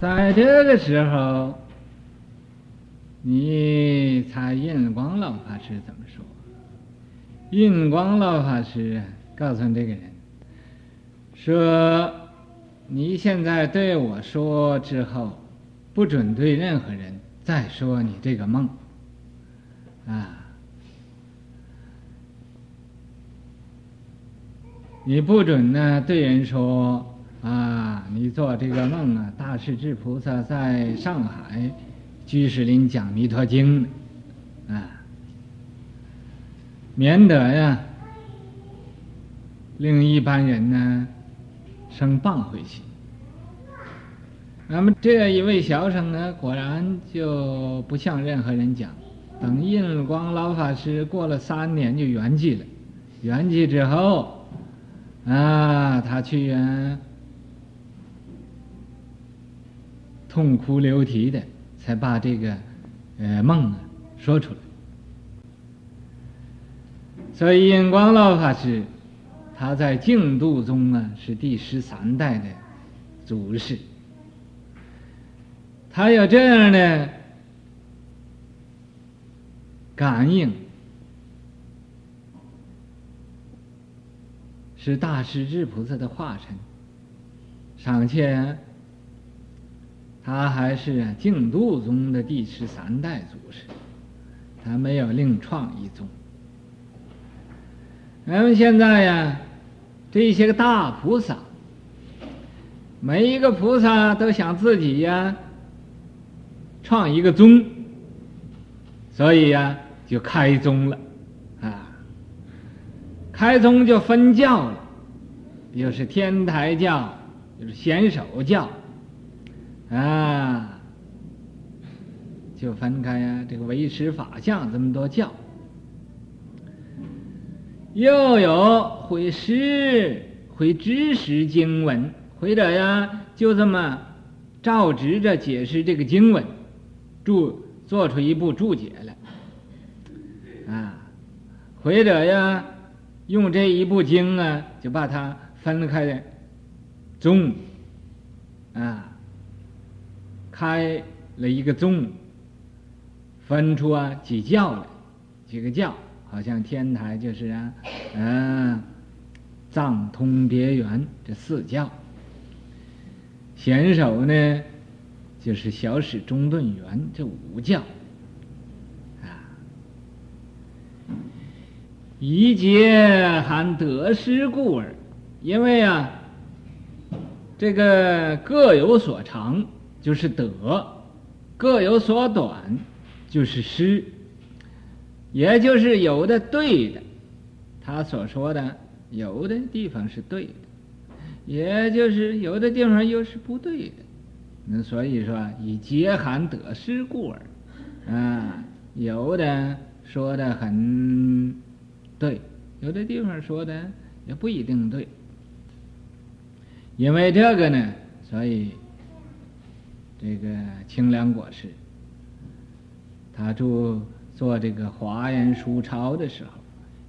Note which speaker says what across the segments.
Speaker 1: 在这个时候，你猜印光老法师怎么说？印光老法师告诉这个人说：“你现在对我说之后，不准对任何人再说你这个梦。”啊，你不准呢对人说。啊，你做这个梦啊！大势至菩萨在上海居士林讲《弥陀经》啊，免得呀令一般人呢生谤回去。那么这一位小生呢，果然就不向任何人讲。等印光老法师过了三年就圆寂了，圆寂之后啊，他去啊。痛哭流涕的，才把这个呃梦啊说出来。所以印光老法师，他在净土宗啊是第十三代的祖师，他有这样的感应，是大势至菩萨的化身，尚且。他还是净度宗的第十三代祖师，他没有另创一宗。咱们现在呀，这些个大菩萨，每一个菩萨都想自己呀创一个宗，所以呀就开宗了，啊，开宗就分教了，又是天台教，又是显首教。啊，就分开呀、这个维持法相这么多教，又有会识会知识经文，或者呀，就这么照直着解释这个经文，注做出一部注解来，啊，或者呀，用这一部经啊，就把它分开的宗，啊。开了一个宗，分出啊几教来，几个教，好像天台就是啊，嗯、藏通别圆这四教，显首呢就是小始中顿圆这五教，啊，一劫含得失故耳，因为啊，这个各有所长。就是得，各有所短，就是失，也就是有的对的，他所说的有的地方是对的，也就是有的地方又是不对的。那所以说以劫含得失故而，啊，有的说的很对，有的地方说的也不一定对。因为这个呢，所以。这个清凉果师，他做做这个华严书抄的时候，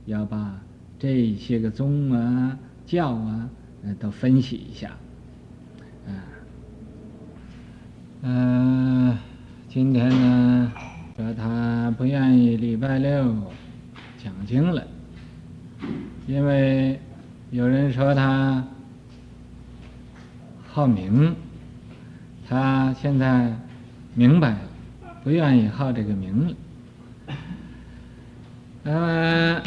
Speaker 1: 要把这些个宗啊、教啊，都分析一下。啊，嗯，今天呢，说他不愿意礼拜六讲经了，因为有人说他好名。他现在明白了，不愿意好这个名了。嗯，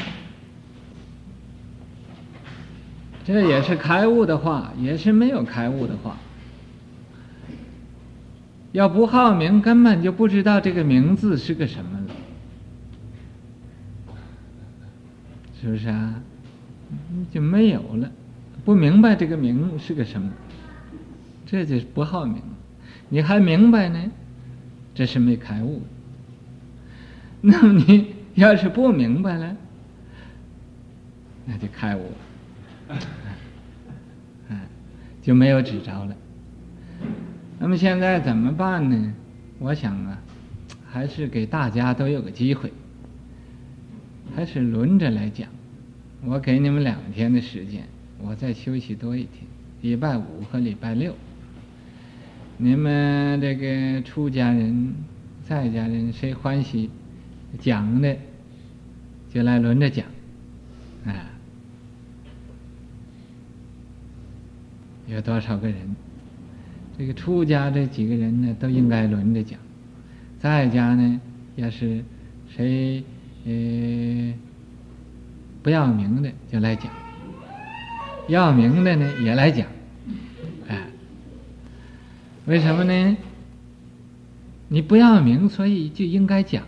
Speaker 1: 这也是开悟的话，也是没有开悟的话。要不好名，根本就不知道这个名字是个什么了，是不是啊？就没有了，不明白这个名是个什么，这就是不好名。你还明白呢？这是没开悟。那么你要是不明白了，那就开悟了，就没有指着了。那么现在怎么办呢？我想啊，还是给大家都有个机会，还是轮着来讲。我给你们两天的时间，我再休息多一天，礼拜五和礼拜六。你们这个出家人、在家人谁欢喜讲的，就来轮着讲，啊，有多少个人？这个出家这几个人呢，都应该轮着讲。在家呢，要是谁呃不要名的，就来讲；要名的呢，也来讲。为什么呢？你不要名，所以就应该讲。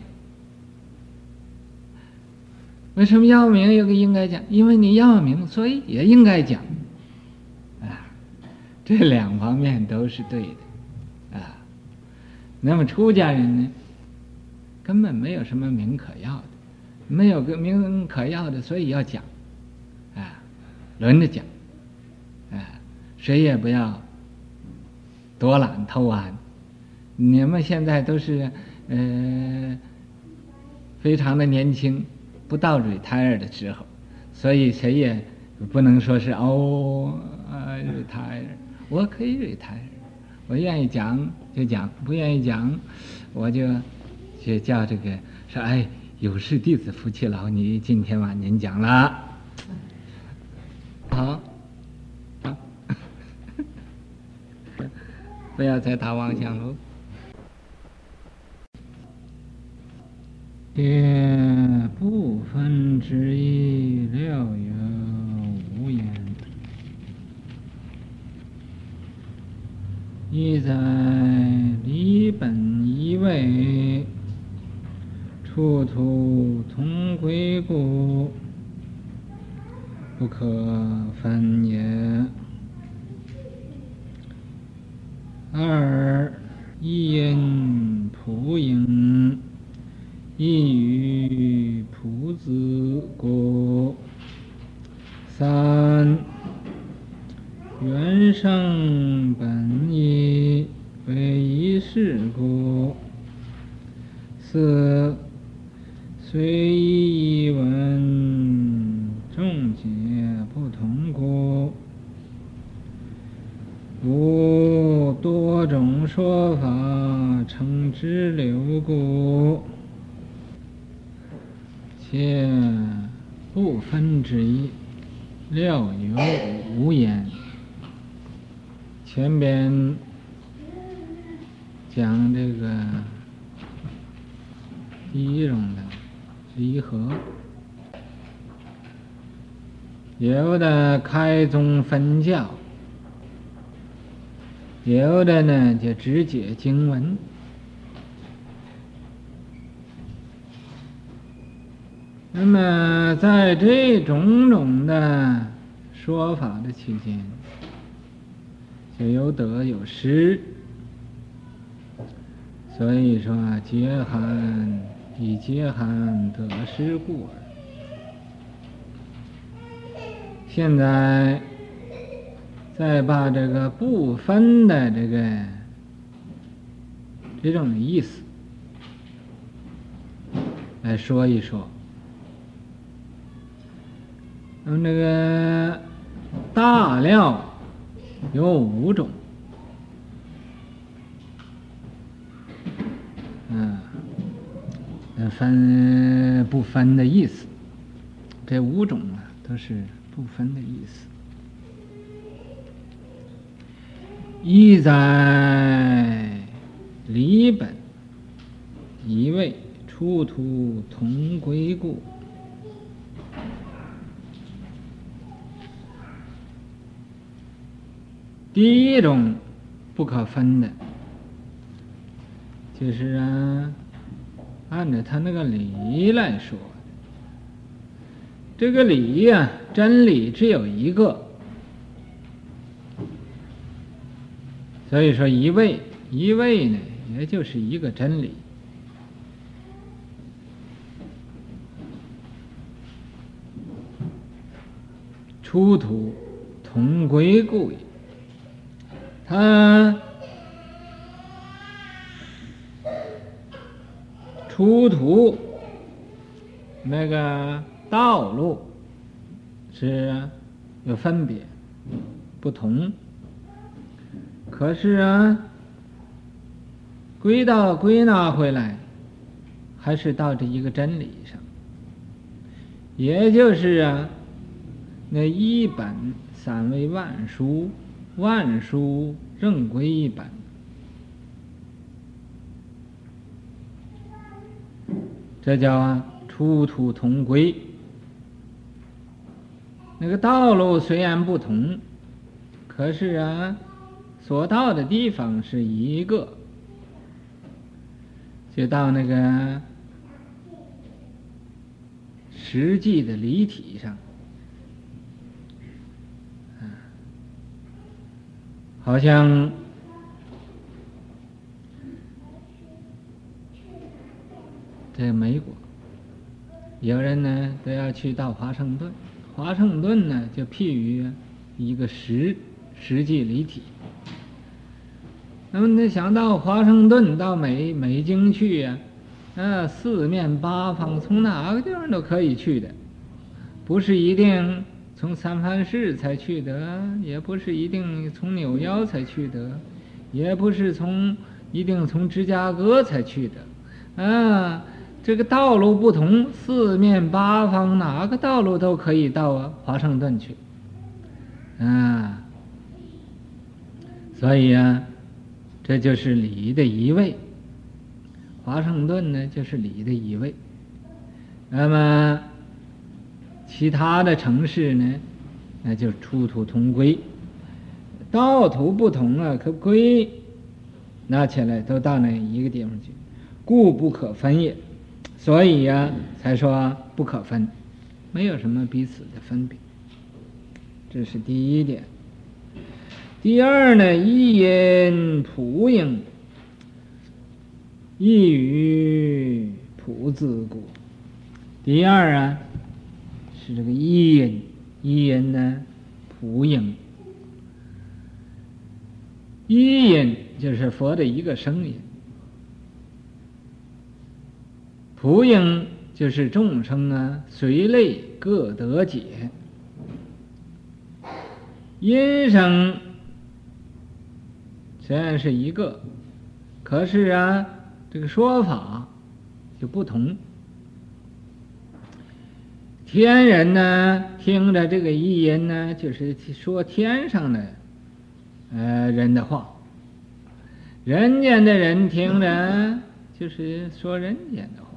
Speaker 1: 为什么要名又应该讲？因为你要名，所以也应该讲。啊，这两方面都是对的，啊。那么出家人呢，根本没有什么名可要的，没有个名可要的，所以要讲，啊，轮着讲，啊，谁也不要多懒偷懒。你们现在都是呃，非常的年轻。不到 retire 的时候，所以谁也不能说是哦，呃，retire，我可以 retire，我愿意讲就讲，不愿意讲，我就就叫这个说哎，有事弟子夫妻劳，你今天晚您讲了，好，不要再打妄想喽。也不分之一，了有无言。一在理本一味，殊途同归故，不可分也。二一因普应。一于普自故，三缘生本异为一事故，四虽异义闻众解不同故，五说法称之流故。且不分之一，料有无言。前边讲这个第一种的离合，有的开宗分教，有的呢就直解经文。那么，在这种种的说法的期间，就有得有失。所以说，劫寒以劫寒得失故耳。现在再把这个不分的这个这种的意思来说一说。那么这个大料有五种，嗯，分不分的意思，这五种啊都是不分的意思。一在理本一位出土同归故。第一种不可分的，就是啊，按照他那个理来说，这个理呀，真理只有一个，所以说一味一味呢，也就是一个真理，出土同归故也。他出土那个道路是有分别不同，可是啊，归到归纳回来，还是到这一个真理上，也就是啊，那一本散为万书，万书正归一本，这叫啊殊途同归。那个道路虽然不同，可是啊，所到的地方是一个，就到那个实际的离体上，好像在美国，有人呢都要去到华盛顿。华盛顿呢，就譬喻一个实实际离体。那么你想到华盛顿到美美京去呀，啊，四面八方从哪个地方都可以去的，不是一定从三藩市才去的，也不是一定从纽约才去的，也不是从一定从芝加哥才去的，啊。这个道路不同，四面八方哪个道路都可以到啊华盛顿去，啊，所以啊，这就是理的一位。华盛顿呢，就是理的一位。那么其他的城市呢，那就殊途同归，道途不同啊，可归拿起来都到那一个地方去，故不可分也。所以呀、啊，才说不可分，没有什么彼此的分别。这是第一点。第二呢，一音普应，一语普自故。第二啊，是这个一音，一音呢，普应。一音就是佛的一个声音。普应就是众生啊，随类各得解。音声虽然是一个，可是啊，这个说法就不同。天人呢，听着这个意音呢，就是说天上的呃人的话；人间的人听着，就是说人间的话。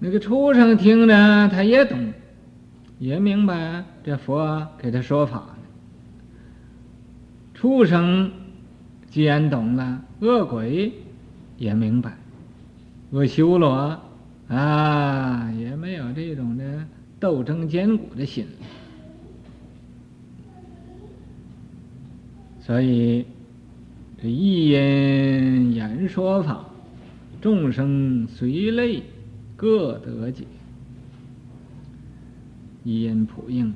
Speaker 1: 那个畜生听着，他也懂，也明白这佛给他说法。畜生既然懂了，恶鬼也明白，恶修罗啊也没有这种的斗争坚固的心。所以这一因言说法，众生随类。各得解，一因普应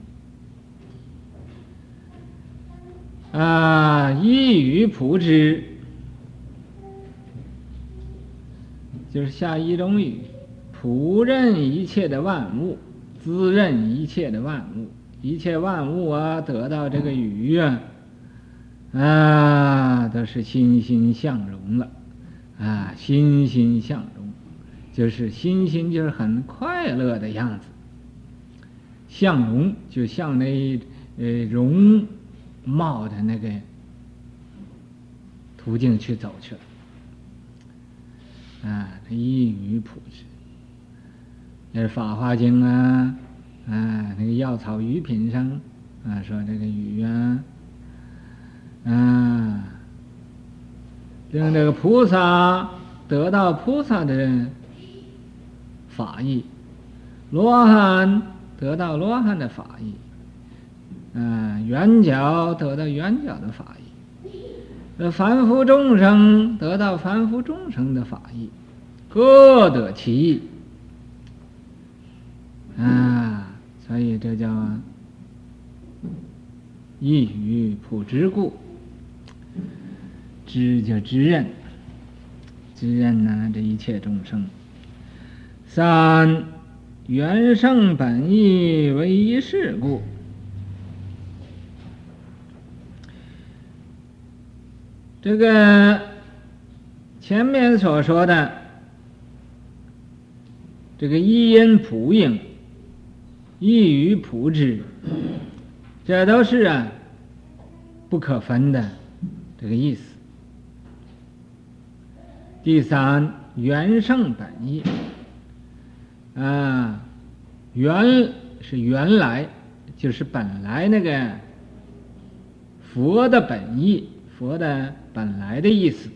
Speaker 1: 啊，一语普之，就是下一种雨，普任一切的万物，滋润一切的万物，一切万物啊，得到这个雨啊，啊，都是欣欣向荣了，啊，欣欣向荣。就是欣欣，就是很快乐的样子。向荣就像那呃容冒的那个途径去走去了。啊，他一语普之，那是《法华经》啊，啊，那个药草余品上啊，说这个语啊，啊，令这个菩萨得到菩萨的。法义，罗汉得到罗汉的法义，嗯，圆角得到圆角的法义，呃，凡夫众生得到凡夫众生的法义，各得其意，啊，所以这叫一语普之故，知就知认，知认呢这一切众生。三缘生本意为一事故，这个前面所说的这个一因普应，一语普之，这都是啊不可分的这个意思。第三，原圣本意，啊，原是原来，就是本来那个佛的本意，佛的本来的意思。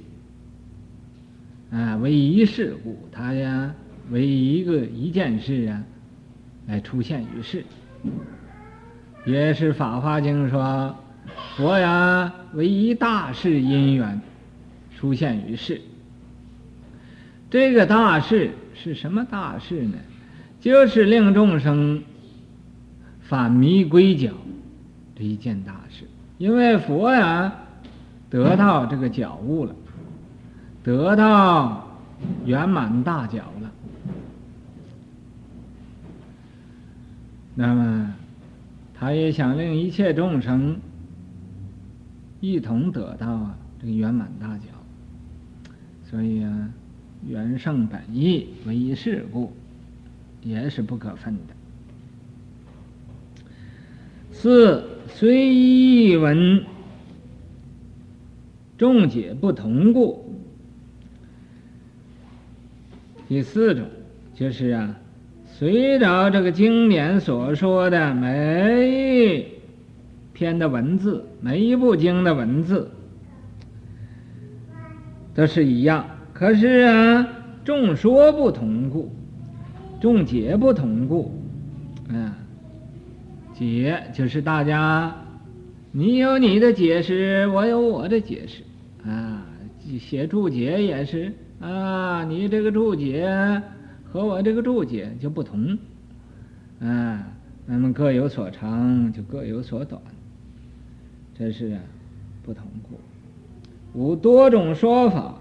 Speaker 1: 啊，为一事故，它呀为一个一件事啊，来出现于世。也是《法华经》说，佛呀为一大事因缘出现于世。这个大事是什么大事呢？就是令众生返迷归觉这一件大事。因为佛呀得到这个觉悟了。得到圆满大觉了，那么他也想令一切众生一同得到啊这个圆满大觉，所以啊，圆圣本意为一事故，也是不可分的。四虽一文，众解不同故。第四种就是啊，随着这个经典所说的每一篇的文字，每一部经的文字都是一样，可是啊，众说不同故，众解不同故，嗯，解就是大家，你有你的解释，我有我的解释，啊，写注解也是。啊，你这个注解和我这个注解就不同，啊，那么各有所长，就各有所短，这是不同故。五多种说法，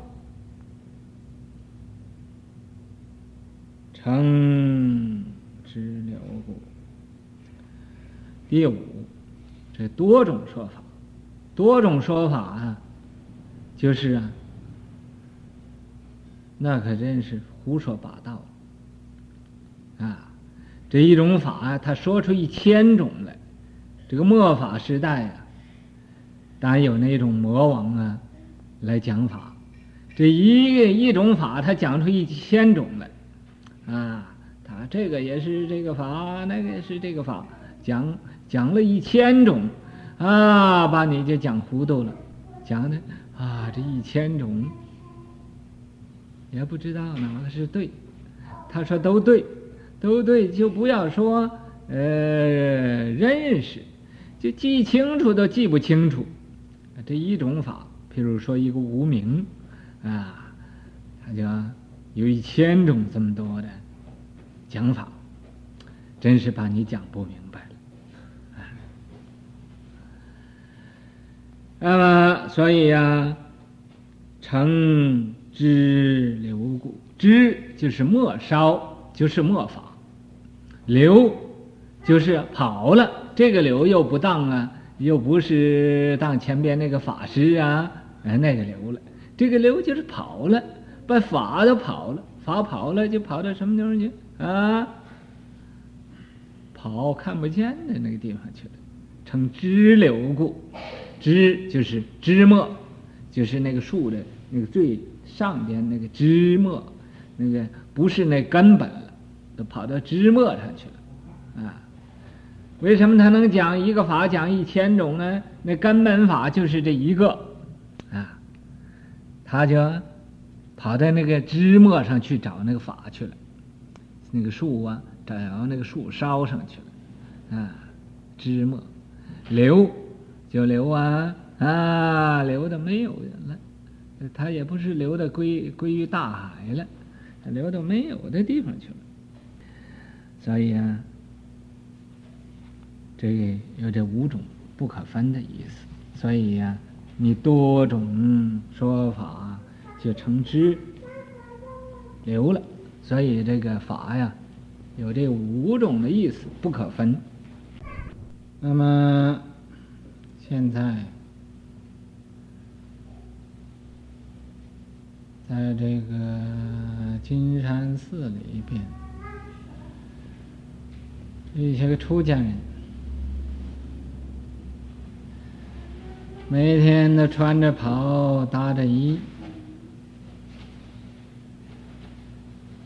Speaker 1: 称支流故。第五，这多种说法，多种说法啊，就是啊。那可真是胡说八道啊！这一种法，他说出一千种来。这个末法时代啊，当然有那种魔王啊来讲法。这一个一种法，他讲出一千种来啊！他这个也是这个法，那个也是这个法，讲讲了一千种啊，把你就讲糊涂了，讲的啊，这一千种。也不知道哪个是对，他说都对，都对，就不要说呃认识，就记清楚都记不清楚。这一种法，譬如说一个无名啊，他就有一千种这么多的讲法，真是把你讲不明白了。那么，所以呀、啊，成。支流故，支就是末梢，就是末法；流就是跑了，这个流又不当啊，又不是当前边那个法师啊，哎，那个流了，这个流就是跑了，把法都跑了，法跑了就跑到什么地方去？啊？跑看不见的那个地方去了，成支流故，枝就是枝末，就是那个树的那个最。上边那个枝末，那个不是那根本了，都跑到枝末上去了，啊！为什么他能讲一个法讲一千种呢？那根本法就是这一个，啊，他就跑到那个枝末上去找那个法去了，那个树啊，找那个树梢上去了，啊，枝末流就流啊啊，流的没有人了。他也不是流的归归于大海了，他流到没有的地方去了。所以啊，这有这五种不可分的意思。所以呀、啊，你多种说法就成支流了。所以这个法呀，有这五种的意思不可分。那么现在。在这个金山寺里边，一些个出家人，每天都穿着袍，搭着衣，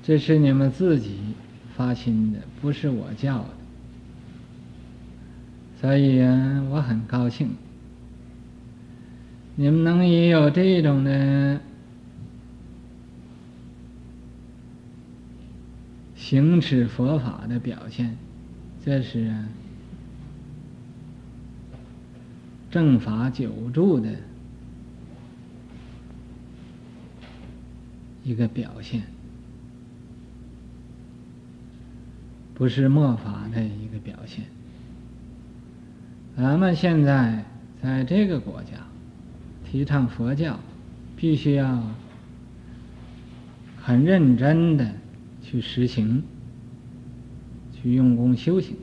Speaker 1: 这是你们自己发心的，不是我叫的，所以，我很高兴，你们能也有这种的。行持佛法的表现，这是正法久住的一个表现，不是末法的一个表现。咱们现在在这个国家提倡佛教，必须要很认真的。去实行，去用功修行，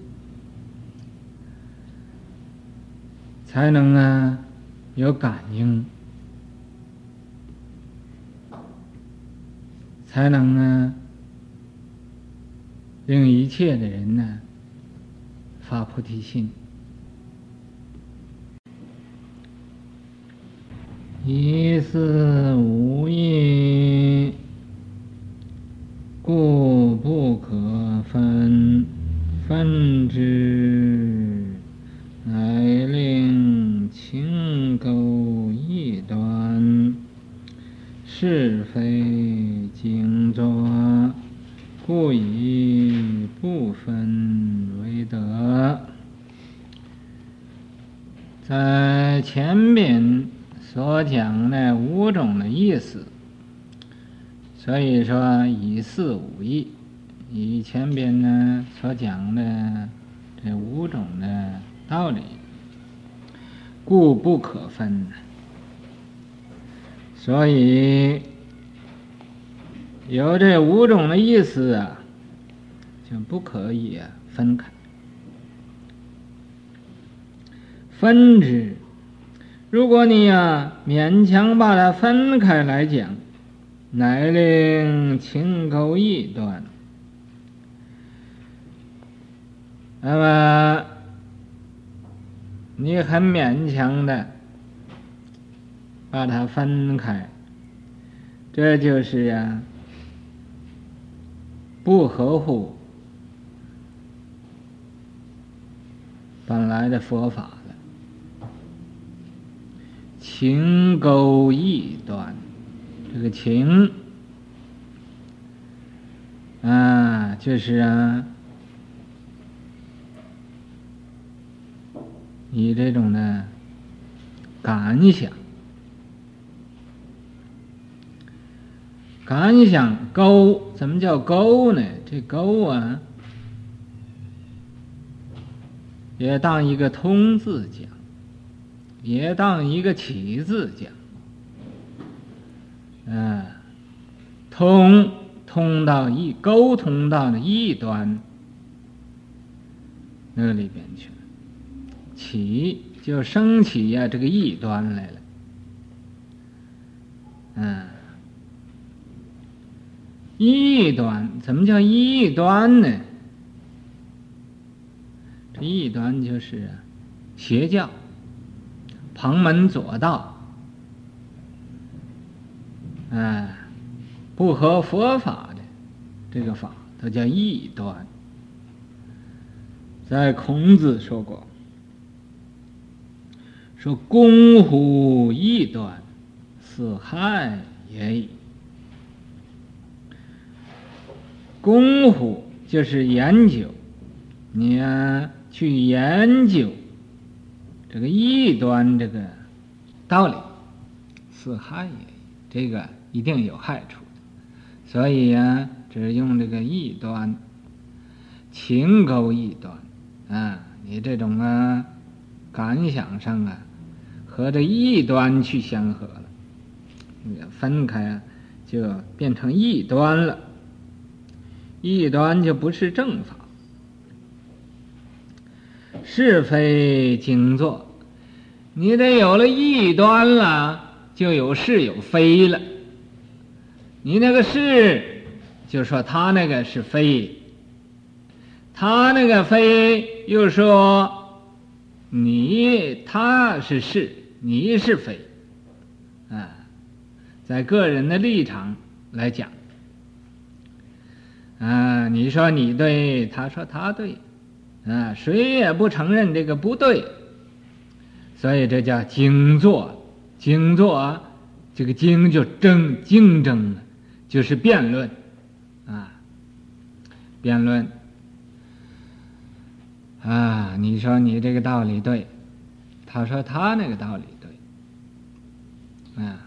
Speaker 1: 才能啊有感应，才能啊令一切的人呢发菩提心，一事无益。故不可分，分之乃令情垢异端，是非经作，故以不分为得。在前边所讲的五种的意思。所以说，以四无异，以前边呢所讲的这五种的道理，故不可分。所以有这五种的意思啊，就不可以分开。分之，如果你呀、啊、勉强把它分开来讲。乃令情垢异端，那么你很勉强的把它分开，这就是呀，不合乎本来的佛法了。情垢异端。这个情啊，就是啊，你这种的感想，感想勾，怎么叫勾呢？这勾啊，也当一个通字讲，也当一个起字讲。嗯，通通到异，沟通到了异端那里边去了，起就升起呀、这个异端来了。嗯，异端怎么叫异端呢？这异端就是邪教、旁门左道。哎，不合佛法的这个法，它叫异端。在孔子说过，说攻乎异端，是害也已。攻乎就是研究，你呀去研究这个异端这个道理，是害也，这个。一定有害处的，所以呀、啊，只用这个异端，情垢异端，啊，你这种啊感想上啊，和这异端去相合了，分开啊，就变成异端了，异端就不是正法，是非经作，你得有了异端了，就有是有非了。你那个是，就说他那个是非，他那个非又说你他是是，你是非，啊，在个人的立场来讲，啊，你说你对，他说他对，啊，谁也不承认这个不对，所以这叫经作，经作，这个经就争竞争了。就是辩论，啊，辩论，啊，你说你这个道理对，他说他那个道理对，啊，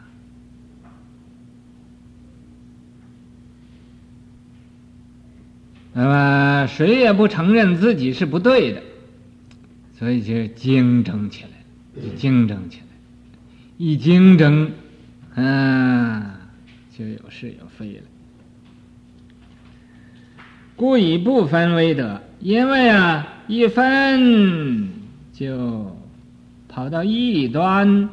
Speaker 1: 那么谁也不承认自己是不对的，所以就竞争起来，就竞争起来，一竞争，嗯。就有是有非了，故以不分为得，因为啊，一分就跑到异端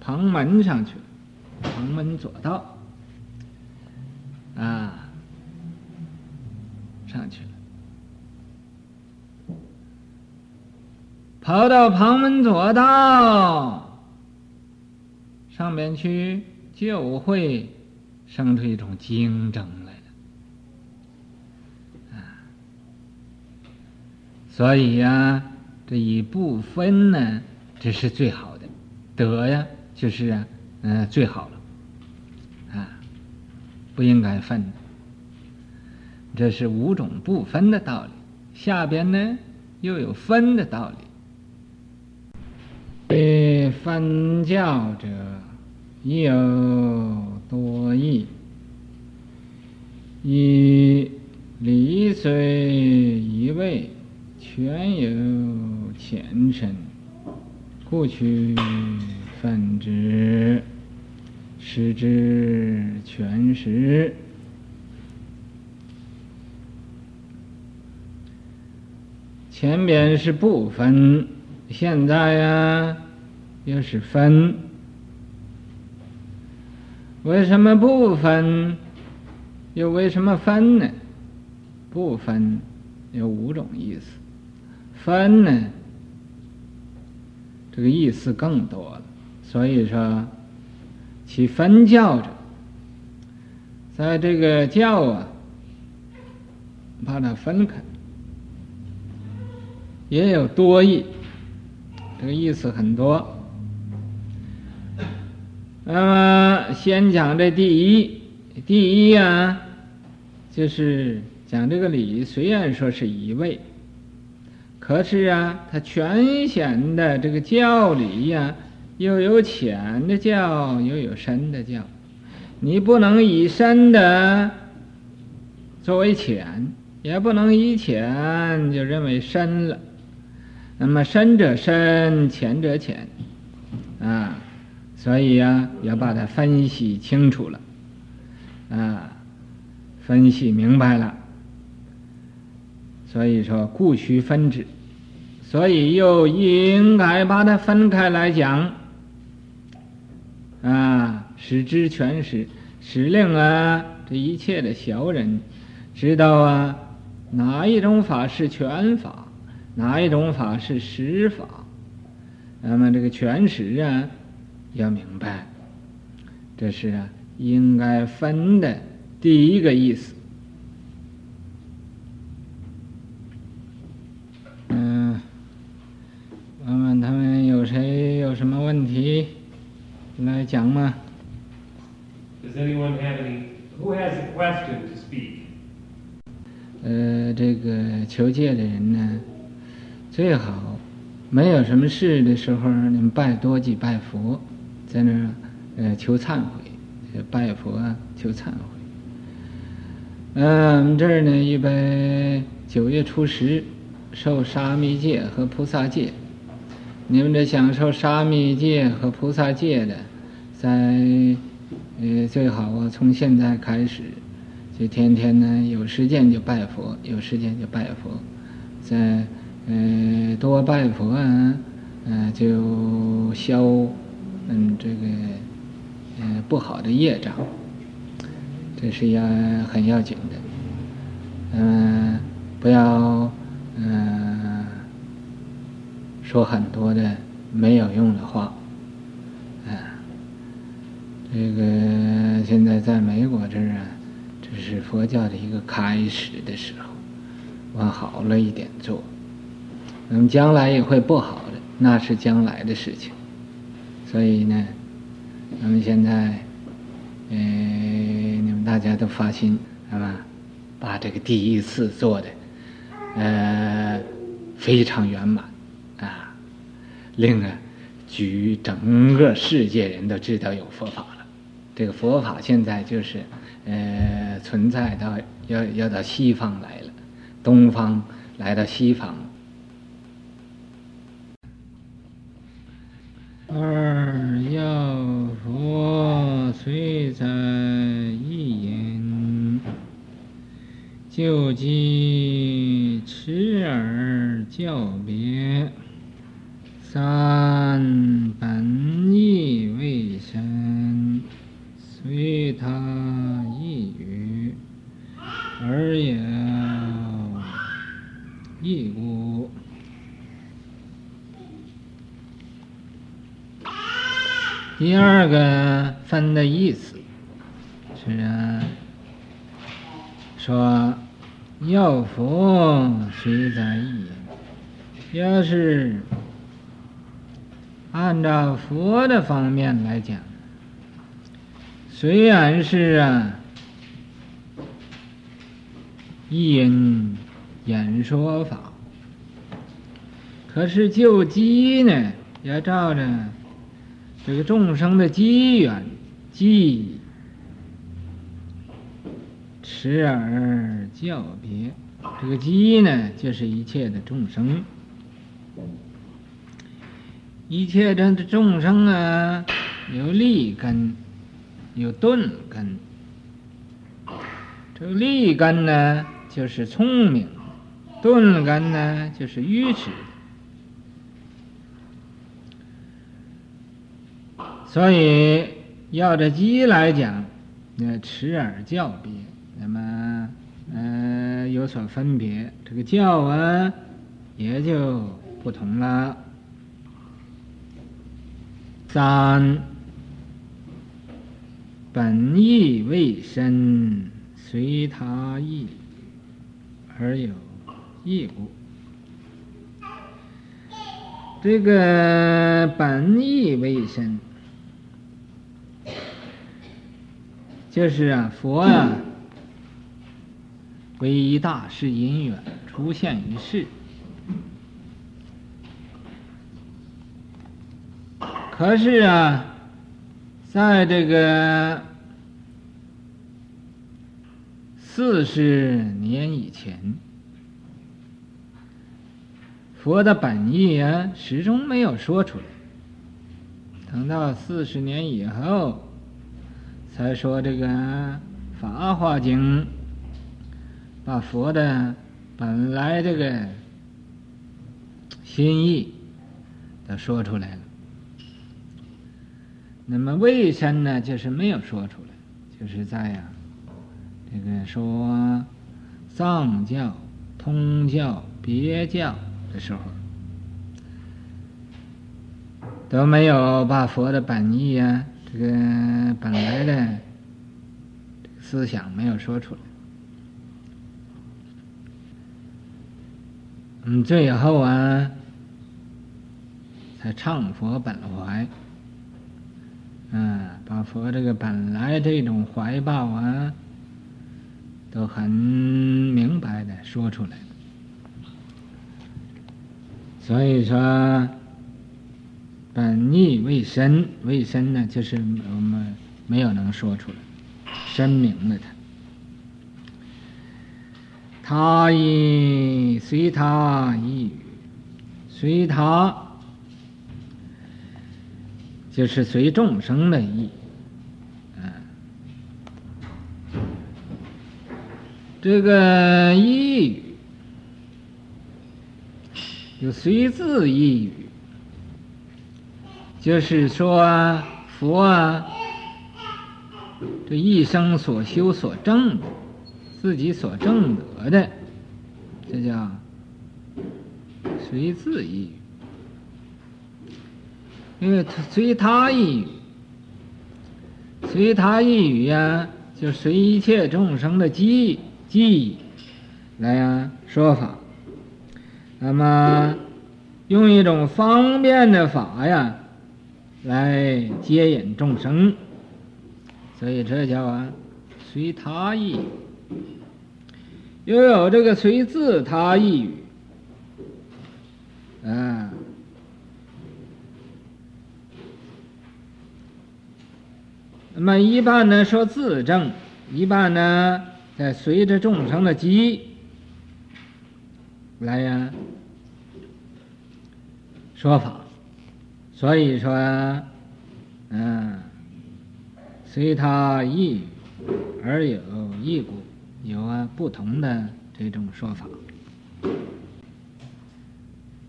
Speaker 1: 旁门上去了，旁门左道啊，上去了，跑到旁门左道上面去。就会生出一种竞争来了，啊，所以呀、啊，这一不分呢，这是最好的，得呀，就是啊，嗯、最好了，啊，不应该分，这是五种不分的道理。下边呢，又有分的道理，被分教者。亦有多义，以理虽一味，全有前身，故去分之，使之全实。前边是不分，现在呀、又是分。为什么不分？又为什么分呢？不分有五种意思，分呢，这个意思更多了。所以说，其分教者，在这个教啊，把它分开，也有多义，这个意思很多。那么，先讲这第一，第一啊，就是讲这个理。虽然说是一位，可是啊，它全显的这个教理呀、又有浅的教，又有深的教。你不能以深的作为浅，也不能以浅就认为深了。那么深者深，浅者浅，啊。所以呀、啊，要把它分析清楚了，啊，分析明白了。所以说，故须分之，所以又应该把它分开来讲，啊，使之全实，使令啊这一切的小人知道啊，哪一种法是全法，哪一种法是实法，那么这个全实啊。要明白，这是啊，应该分的第一个意思。嗯，问问他们有谁有什么问题来讲吗
Speaker 2: ？Does anyone have any? Who has a question to speak?
Speaker 1: 呃，这个求戒的人呢，最好没有什么事的时候，你们拜多几拜佛。在那儿，呃，求忏悔，拜佛啊，求忏悔。嗯，我们这儿呢，一般九月初十受沙弥戒和菩萨戒。你们这享受沙弥戒和菩萨戒的，在呃最好啊，从现在开始，就天天呢有时间就拜佛，有时间就拜佛，在呃多拜佛啊，呃就消。嗯，这个嗯不好的业障，这是要很要紧的。嗯，不要嗯说很多的没有用的话。啊，这个现在在美国这儿啊，这是佛教的一个开始的时候，往好了一点做。那么将来也会不好的，那是将来的事情。所以呢，咱们现在，呃，你们大家都发心，是吧？把这个第一次做的，呃，非常圆满，啊，令啊，举整个世界人都知道有佛法了。这个佛法现在就是，呃，存在到要要到西方来了，东方来到西方。二要佛虽在一言，究竟持而教别。三本意未深，随他意语，而也异故。第二个分的意思是啊，说要佛虽在一言，要是按照佛的方面来讲，虽然是啊一人演说法，可是究竟呢，也照着。这个众生的机缘，即持而教别。这个机呢，就是一切的众生，一切的众生啊，有利根，有钝根。这个利根呢，就是聪明；钝根呢，就是愚痴。所以，要这鸡来讲，那持而教别，那么，呃，有所分别，这个教啊，也就不同了。三，本意未深，随他意而有异故。这个本意未深。就是啊，佛啊，唯一大事因缘出现于世，可是啊，在这个四十年以前，佛的本意啊，始终没有说出来。等到四十年以后。才说这个《法华经》，把佛的本来这个心意都说出来了。那么为什么呢？就是没有说出来，就是在呀、啊，这个说藏教、通教、别教的时候，都没有把佛的本意呀、啊。这个本来的思想没有说出来，嗯，最后啊，才唱佛本怀，嗯，把佛这个本来这种怀抱啊，都很明白的说出来，所以说。本意未深，未深呢，就是我们没有能说出来，深明了他。他意随他意语，随他就是随众生的意，嗯，这个意语有随自意语。就是说，佛啊，这一生所修所证的，自己所证得的，这叫随自意。因为他随他意语，随他意语呀，就随一切众生的记记忆来呀说法。那么用一种方便的法呀，来接引众生。所以这叫啊，随他意，又有这个随自他意语，啊，那么一半呢说自证，一半呢在随着众生的机来呀说法，所以说，嗯。随他意而有异故，有啊不同的这种说法。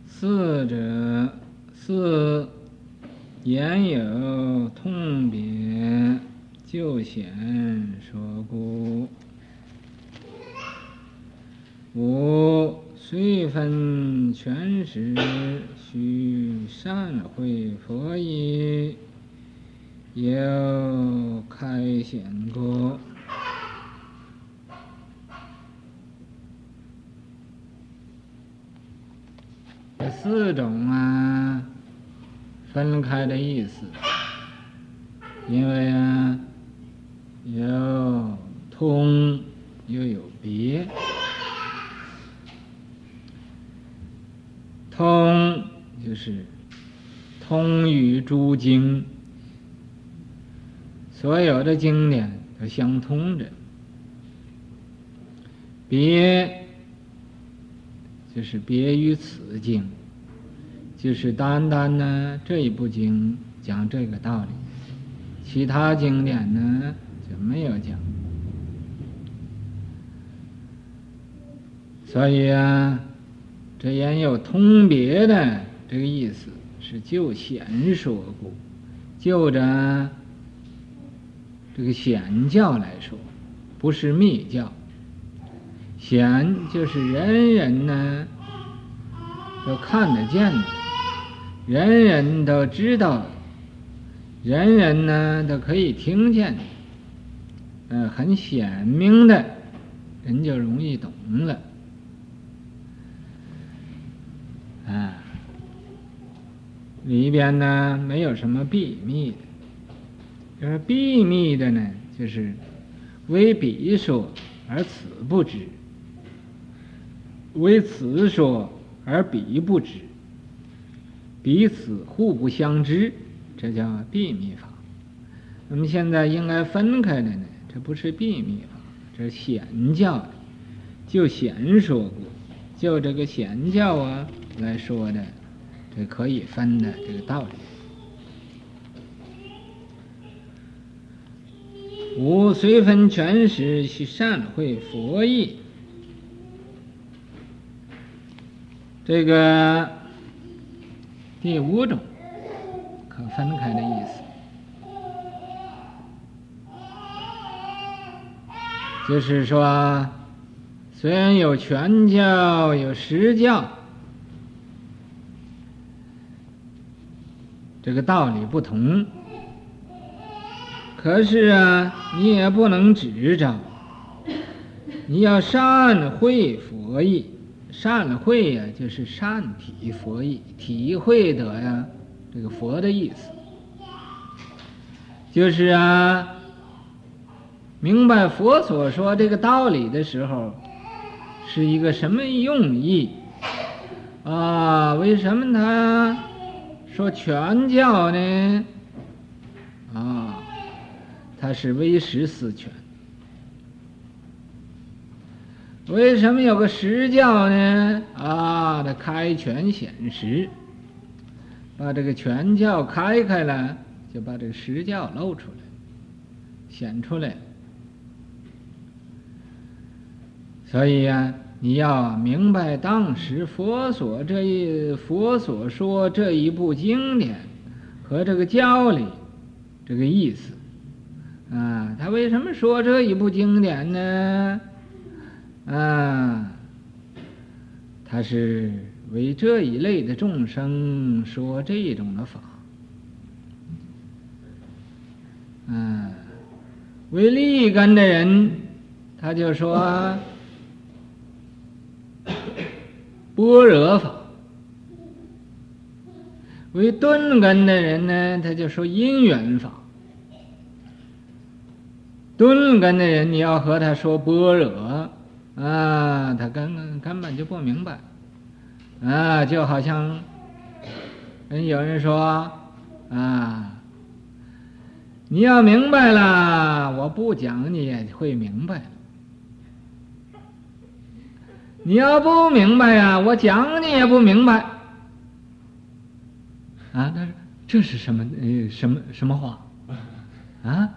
Speaker 1: 四者四言有通别，就显说故。五虽分权实，须善会佛意。有开显故，这四种啊，分开的意思，因为啊，有通又有别，通就是通于诸经。所有的经典都相通着，别就是别于此经，就是单单呢这一部经讲这个道理，其他经典呢就没有讲。所以啊，这言有通别的这个意思是就显说故，就着。这个显教来说，不是密教。显就是人人呢都看得见的，人人都知道的，人人呢都可以听见的，呃，很显明的，人就容易懂了。啊，里边呢没有什么秘密的。就是秘密的呢，就是为彼说而此不知，为此说而彼不知，彼此互不相知，这叫秘密法。那么现在应该分开的呢，这不是秘密法，这是显教的，就显说过，就这个显教啊来说的，这可以分的这个道理。五虽分权时，须善会佛意。这个第五种可分开的意思，就是说，虽然有全教，有实教，这个道理不同。可是啊，你也不能执着，你要善会佛意，善会呀，就是善体佛意，体会得呀，这个佛的意思，就是啊，明白佛所说这个道理的时候，是一个什么用意啊？为什么他说全教呢？啊？他是唯识四权，为什么有个实教呢？啊，他开权显实，把这个权教开开了，就把这个实教露出来，显出来。所以呀、啊，你要明白当时佛所这一佛所说这一部经典和这个教理这个意思。啊，他为什么说这一部经典呢？啊，他是为这一类的众生说这种的法。啊，为利根的人，他就说 般若法；为钝根的人呢，他就说因缘法。钝根的人，你要和他说般若，啊，他根根本就不明白，啊，就好像，有人说，啊，你要明白了，我不讲你也会明白；你要不明白呀，我讲你也不明白。啊，他说这是什么？呃，什么什么话？啊？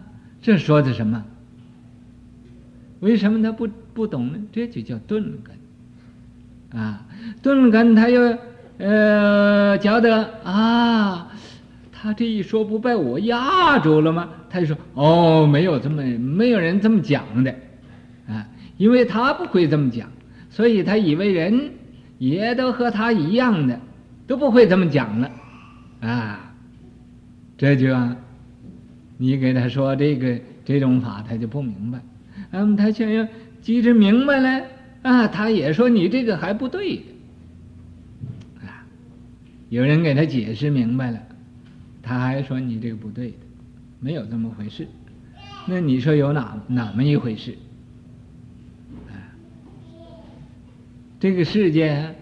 Speaker 1: 这说的什么？为什么他不不懂呢？这就叫钝根，啊，钝根他又呃觉得啊，他这一说不被我压住了吗？他就说哦，没有这么没有人这么讲的，啊，因为他不会这么讲，所以他以为人也都和他一样的，都不会这么讲了，啊，这就。你给他说这个这种法，他就不明白。嗯，他想要即使明白了啊，他也说你这个还不对。啊，有人给他解释明白了，他还说你这个不对的，没有这么回事。那你说有哪哪么一回事？这个世界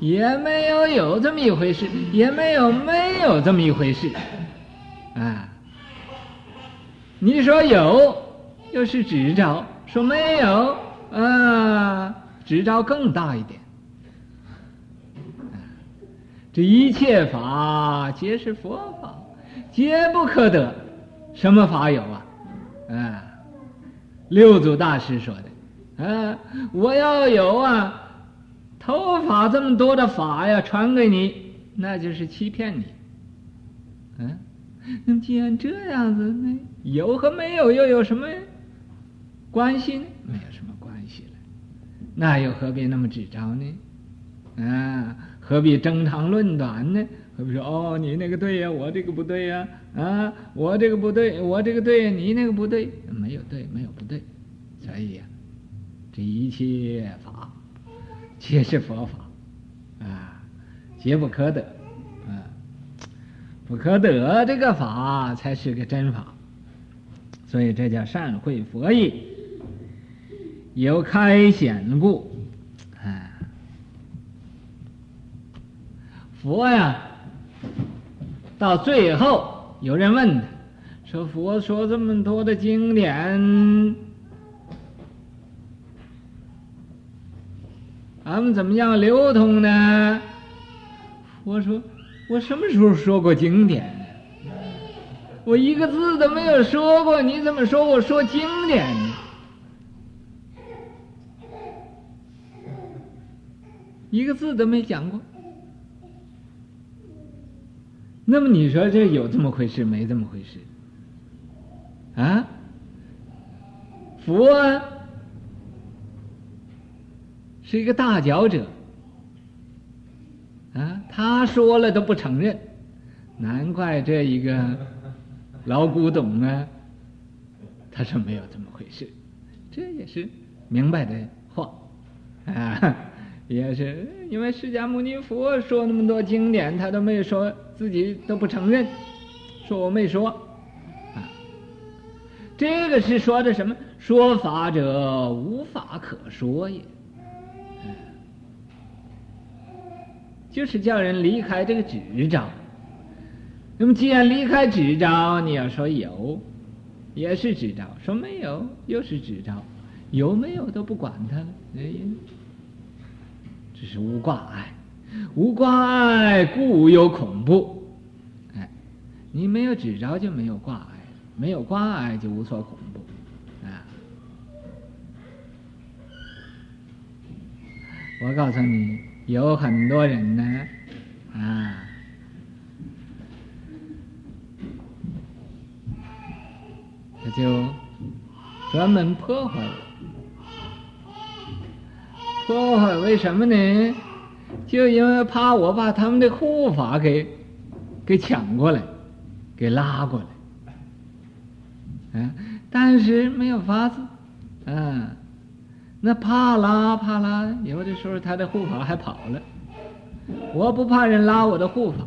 Speaker 1: 也没有有这么一回事，也没有没有这么一回事。啊。你说有，又是执着；说没有，啊，执着更大一点。这一切法皆是佛法，皆不可得。什么法有啊？啊，六祖大师说的。啊，我要有啊，头发这么多的法呀，传给你，那就是欺骗你。嗯、那既然这样子，那有和没有又有什么关系呢？没有什么关系了，那又何必那么执着呢？啊，何必争长论短呢？何必说哦，你那个对呀，我这个不对呀？啊，我这个不对，我这个对，你那个不对，没有对，没有不对，所以呀，这一切法皆是佛法，啊，皆不可得。啊不可得这个法才是个真法，所以这叫善会佛意，有开显故。啊，佛呀，到最后有人问他，说佛说这么多的经典，咱们怎么样流通呢？佛说。我什么时候说过经典呢？我一个字都没有说过，你怎么说我说经典呢？一个字都没讲过。那么你说这有这么回事没这么回事？啊？佛啊，是一个大脚者。啊，他说了都不承认，难怪这一个老古董啊，他说没有这么回事，这也是明白的话，啊，也是因为释迦牟尼佛说那么多经典，他都没说自己都不承认，说我没说，啊，这个是说的什么？说法者无法可说也。就是叫人离开这个执着。那么既然离开执着，你要说有，也是执着；说没有，又是执着。有没有都不管它了，哎，这是无挂碍，无挂碍故无有恐怖。哎，你没有执着就没有挂碍，没有挂碍就无所恐怖。啊，我告诉你。有很多人呢，啊，他就专门破坏我。破坏为什么呢？就因为怕我把他们的护法给给抢过来，给拉过来。啊，但是没有法子，啊，那怕拉怕拉，有的时候他的护法还跑了。我不怕人拉我的护法，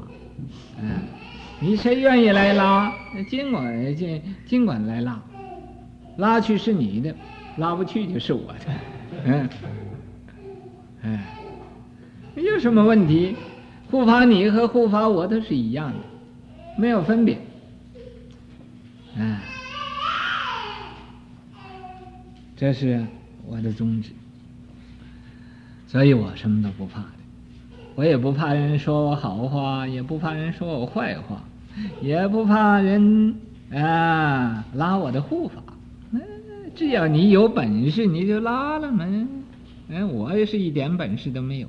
Speaker 1: 啊，你谁愿意来拉，尽管尽尽管来拉，拉去是你的，拉不去就是我的，嗯，哎。有什么问题？护法你和护法我都是一样的，没有分别。哎，这是我的宗旨，所以我什么都不怕的，我也不怕人说我好话，也不怕人说我坏话，也不怕人啊拉我的护法。嗯，只要你有本事，你就拉了嘛。嗯，我也是一点本事都没有。